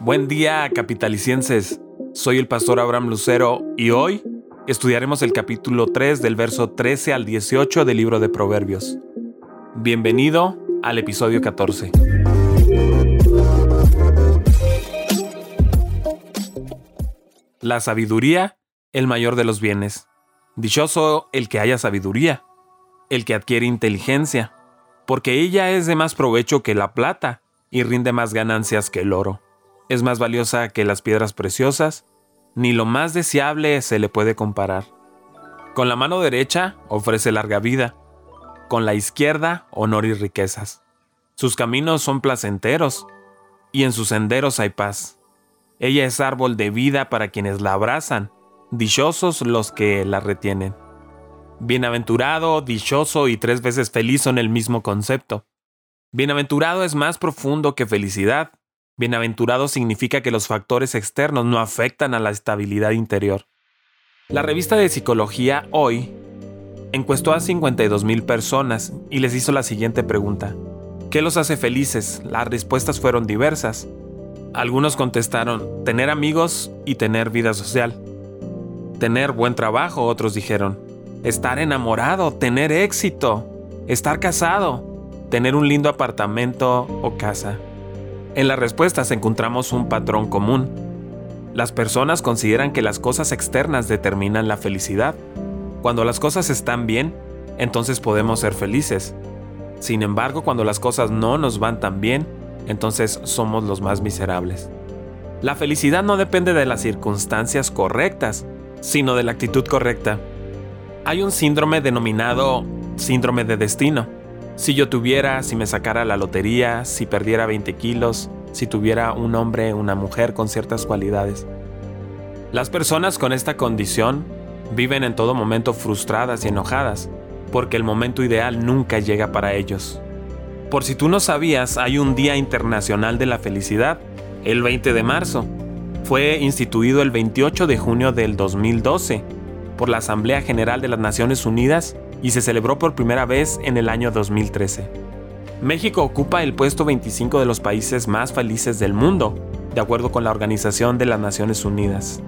Buen día, capitalicienses. Soy el pastor Abraham Lucero y hoy estudiaremos el capítulo 3 del verso 13 al 18 del libro de Proverbios. Bienvenido al episodio 14. La sabiduría, el mayor de los bienes. Dichoso el que haya sabiduría, el que adquiere inteligencia, porque ella es de más provecho que la plata y rinde más ganancias que el oro es más valiosa que las piedras preciosas, ni lo más deseable se le puede comparar. Con la mano derecha ofrece larga vida, con la izquierda honor y riquezas. Sus caminos son placenteros, y en sus senderos hay paz. Ella es árbol de vida para quienes la abrazan, dichosos los que la retienen. Bienaventurado, dichoso y tres veces feliz son el mismo concepto. Bienaventurado es más profundo que felicidad, Bienaventurado significa que los factores externos no afectan a la estabilidad interior. La revista de psicología Hoy encuestó a 52 mil personas y les hizo la siguiente pregunta. ¿Qué los hace felices? Las respuestas fueron diversas. Algunos contestaron tener amigos y tener vida social. Tener buen trabajo, otros dijeron. Estar enamorado, tener éxito. Estar casado, tener un lindo apartamento o casa. En las respuestas encontramos un patrón común. Las personas consideran que las cosas externas determinan la felicidad. Cuando las cosas están bien, entonces podemos ser felices. Sin embargo, cuando las cosas no nos van tan bien, entonces somos los más miserables. La felicidad no depende de las circunstancias correctas, sino de la actitud correcta. Hay un síndrome denominado síndrome de destino si yo tuviera, si me sacara la lotería, si perdiera 20 kilos, si tuviera un hombre, una mujer con ciertas cualidades. Las personas con esta condición viven en todo momento frustradas y enojadas, porque el momento ideal nunca llega para ellos. Por si tú no sabías, hay un Día Internacional de la Felicidad, el 20 de marzo. Fue instituido el 28 de junio del 2012 por la Asamblea General de las Naciones Unidas y se celebró por primera vez en el año 2013. México ocupa el puesto 25 de los países más felices del mundo, de acuerdo con la Organización de las Naciones Unidas.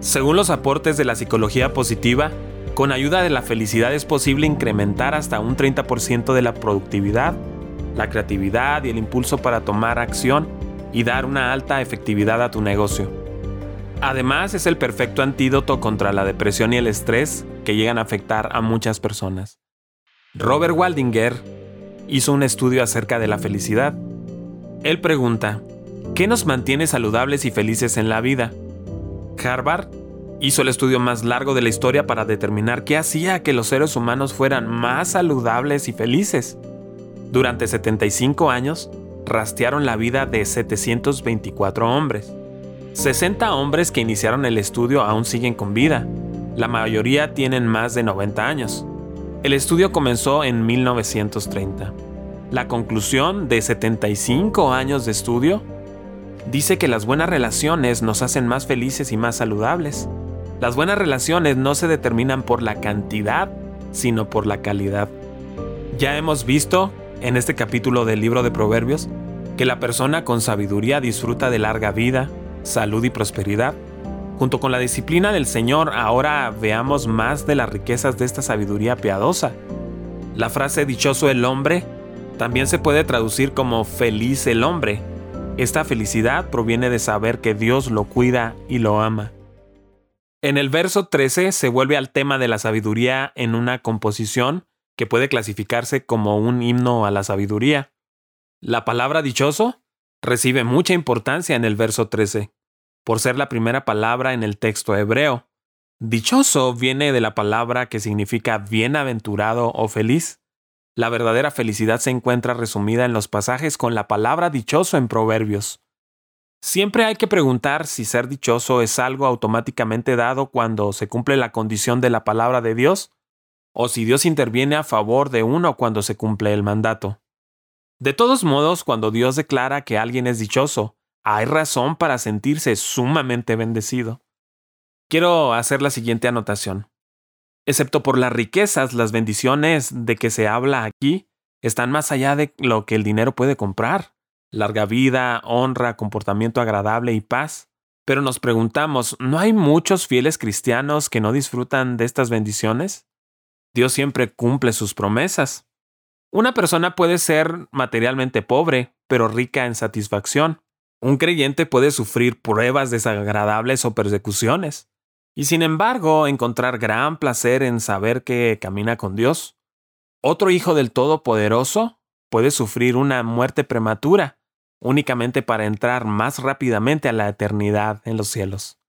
Según los aportes de la psicología positiva, con ayuda de la felicidad es posible incrementar hasta un 30% de la productividad, la creatividad y el impulso para tomar acción y dar una alta efectividad a tu negocio. Además, es el perfecto antídoto contra la depresión y el estrés que llegan a afectar a muchas personas. Robert Waldinger hizo un estudio acerca de la felicidad. Él pregunta, ¿qué nos mantiene saludables y felices en la vida? Harvard hizo el estudio más largo de la historia para determinar qué hacía que los seres humanos fueran más saludables y felices. Durante 75 años, rastrearon la vida de 724 hombres. 60 hombres que iniciaron el estudio aún siguen con vida. La mayoría tienen más de 90 años. El estudio comenzó en 1930. La conclusión de 75 años de estudio dice que las buenas relaciones nos hacen más felices y más saludables. Las buenas relaciones no se determinan por la cantidad, sino por la calidad. Ya hemos visto en este capítulo del libro de Proverbios que la persona con sabiduría disfruta de larga vida, salud y prosperidad. Junto con la disciplina del Señor, ahora veamos más de las riquezas de esta sabiduría piadosa. La frase dichoso el hombre también se puede traducir como feliz el hombre. Esta felicidad proviene de saber que Dios lo cuida y lo ama. En el verso 13 se vuelve al tema de la sabiduría en una composición que puede clasificarse como un himno a la sabiduría. La palabra dichoso recibe mucha importancia en el verso 13, por ser la primera palabra en el texto hebreo. Dichoso viene de la palabra que significa bienaventurado o feliz. La verdadera felicidad se encuentra resumida en los pasajes con la palabra dichoso en Proverbios. Siempre hay que preguntar si ser dichoso es algo automáticamente dado cuando se cumple la condición de la palabra de Dios, o si Dios interviene a favor de uno cuando se cumple el mandato. De todos modos, cuando Dios declara que alguien es dichoso, hay razón para sentirse sumamente bendecido. Quiero hacer la siguiente anotación. Excepto por las riquezas, las bendiciones de que se habla aquí están más allá de lo que el dinero puede comprar. larga vida, honra, comportamiento agradable y paz. Pero nos preguntamos, ¿no hay muchos fieles cristianos que no disfrutan de estas bendiciones? Dios siempre cumple sus promesas. Una persona puede ser materialmente pobre, pero rica en satisfacción. Un creyente puede sufrir pruebas desagradables o persecuciones, y sin embargo encontrar gran placer en saber que camina con Dios. Otro hijo del Todopoderoso puede sufrir una muerte prematura, únicamente para entrar más rápidamente a la eternidad en los cielos.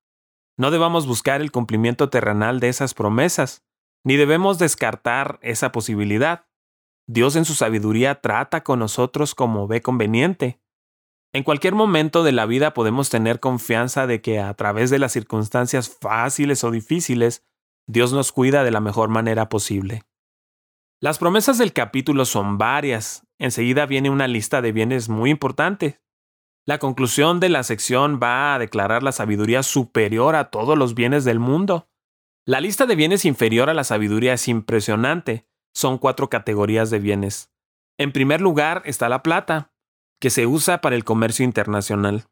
No debamos buscar el cumplimiento terrenal de esas promesas, ni debemos descartar esa posibilidad. Dios en su sabiduría trata con nosotros como ve conveniente. En cualquier momento de la vida podemos tener confianza de que a través de las circunstancias fáciles o difíciles, Dios nos cuida de la mejor manera posible. Las promesas del capítulo son varias. Enseguida viene una lista de bienes muy importante. La conclusión de la sección va a declarar la sabiduría superior a todos los bienes del mundo. La lista de bienes inferior a la sabiduría es impresionante. Son cuatro categorías de bienes. En primer lugar está la plata, que se usa para el comercio internacional.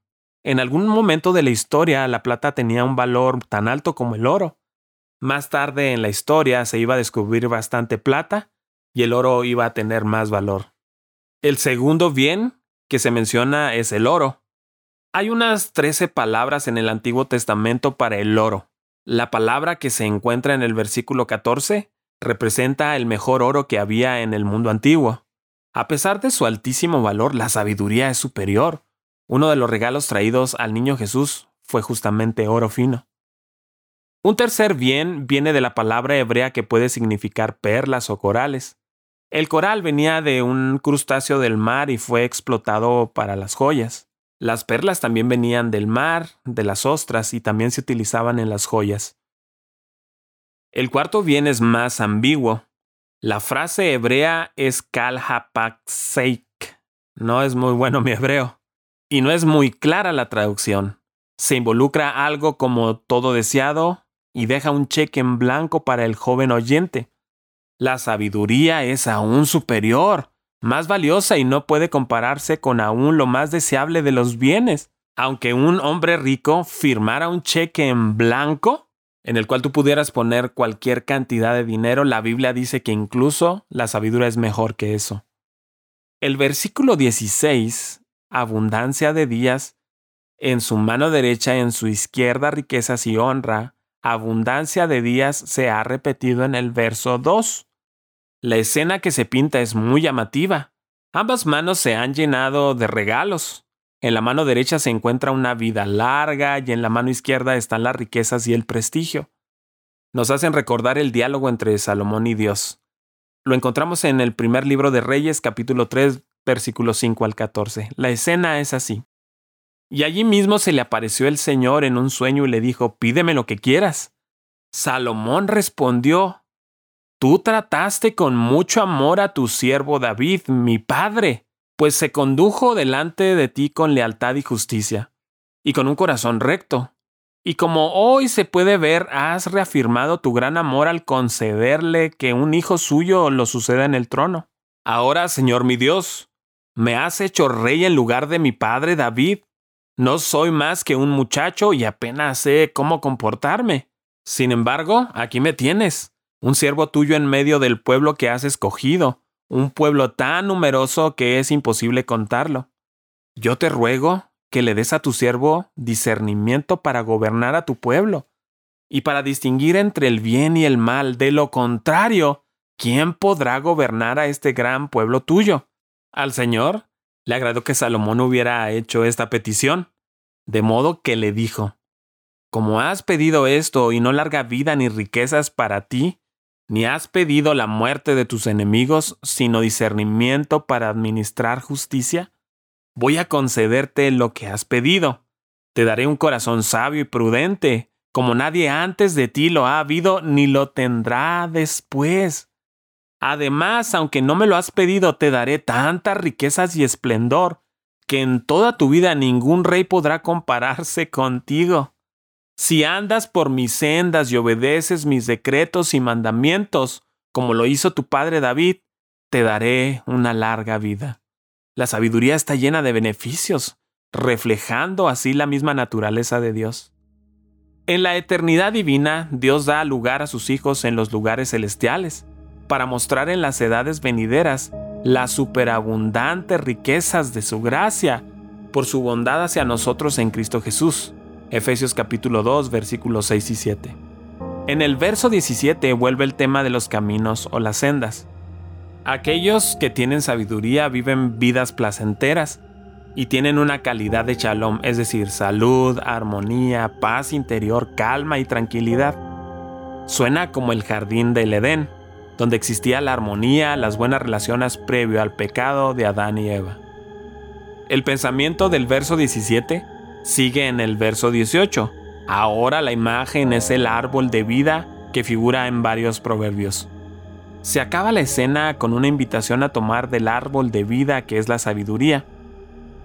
En algún momento de la historia la plata tenía un valor tan alto como el oro. Más tarde en la historia se iba a descubrir bastante plata y el oro iba a tener más valor. El segundo bien que se menciona es el oro. Hay unas trece palabras en el Antiguo Testamento para el oro. La palabra que se encuentra en el versículo 14 representa el mejor oro que había en el mundo antiguo. A pesar de su altísimo valor, la sabiduría es superior. Uno de los regalos traídos al niño Jesús fue justamente oro fino. Un tercer bien viene de la palabra hebrea que puede significar perlas o corales. El coral venía de un crustáceo del mar y fue explotado para las joyas. Las perlas también venían del mar, de las ostras y también se utilizaban en las joyas. El cuarto bien es más ambiguo. La frase hebrea es kalhapakseik. No es muy bueno mi hebreo. Y no es muy clara la traducción. Se involucra algo como todo deseado y deja un cheque en blanco para el joven oyente. La sabiduría es aún superior, más valiosa y no puede compararse con aún lo más deseable de los bienes. Aunque un hombre rico firmara un cheque en blanco, en el cual tú pudieras poner cualquier cantidad de dinero, la Biblia dice que incluso la sabiduría es mejor que eso. El versículo 16, abundancia de días, en su mano derecha, en su izquierda riquezas y honra, abundancia de días se ha repetido en el verso 2. La escena que se pinta es muy llamativa. Ambas manos se han llenado de regalos. En la mano derecha se encuentra una vida larga y en la mano izquierda están las riquezas y el prestigio. Nos hacen recordar el diálogo entre Salomón y Dios. Lo encontramos en el primer libro de Reyes, capítulo 3, versículos 5 al 14. La escena es así. Y allí mismo se le apareció el Señor en un sueño y le dijo, pídeme lo que quieras. Salomón respondió, Tú trataste con mucho amor a tu siervo David, mi padre, pues se condujo delante de ti con lealtad y justicia, y con un corazón recto. Y como hoy se puede ver, has reafirmado tu gran amor al concederle que un hijo suyo lo suceda en el trono. Ahora, Señor mi Dios, me has hecho rey en lugar de mi padre David, no soy más que un muchacho y apenas sé cómo comportarme. Sin embargo, aquí me tienes, un siervo tuyo en medio del pueblo que has escogido, un pueblo tan numeroso que es imposible contarlo. Yo te ruego que le des a tu siervo discernimiento para gobernar a tu pueblo y para distinguir entre el bien y el mal. De lo contrario, ¿quién podrá gobernar a este gran pueblo tuyo? Al Señor le agradó que Salomón hubiera hecho esta petición, de modo que le dijo, Como has pedido esto y no larga vida ni riquezas para ti, ni has pedido la muerte de tus enemigos, sino discernimiento para administrar justicia, voy a concederte lo que has pedido. Te daré un corazón sabio y prudente, como nadie antes de ti lo ha habido ni lo tendrá después. Además, aunque no me lo has pedido, te daré tantas riquezas y esplendor, que en toda tu vida ningún rey podrá compararse contigo. Si andas por mis sendas y obedeces mis decretos y mandamientos, como lo hizo tu padre David, te daré una larga vida. La sabiduría está llena de beneficios, reflejando así la misma naturaleza de Dios. En la eternidad divina, Dios da lugar a sus hijos en los lugares celestiales, para mostrar en las edades venideras las superabundantes riquezas de su gracia por su bondad hacia nosotros en Cristo Jesús. Efesios capítulo 2 versículos 6 y 7. En el verso 17 vuelve el tema de los caminos o las sendas. Aquellos que tienen sabiduría viven vidas placenteras y tienen una calidad de shalom, es decir, salud, armonía, paz interior, calma y tranquilidad. Suena como el jardín del Edén, donde existía la armonía, las buenas relaciones previo al pecado de Adán y Eva. El pensamiento del verso 17 sigue en el verso 18. Ahora la imagen es el árbol de vida que figura en varios proverbios. Se acaba la escena con una invitación a tomar del árbol de vida que es la sabiduría.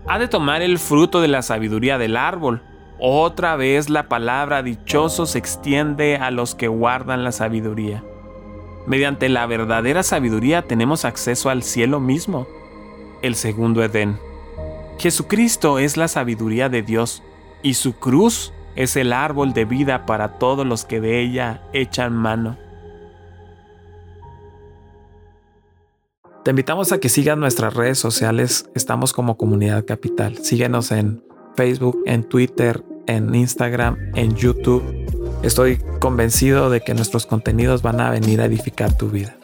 Ha de tomar el fruto de la sabiduría del árbol. Otra vez la palabra dichoso se extiende a los que guardan la sabiduría. Mediante la verdadera sabiduría tenemos acceso al cielo mismo, el segundo Edén. Jesucristo es la sabiduría de Dios y su cruz es el árbol de vida para todos los que de ella echan mano. Te invitamos a que sigas nuestras redes sociales. Estamos como Comunidad Capital. Síguenos en Facebook, en Twitter, en Instagram, en YouTube Estoy convencido de que nuestros contenidos van a venir a edificar tu vida.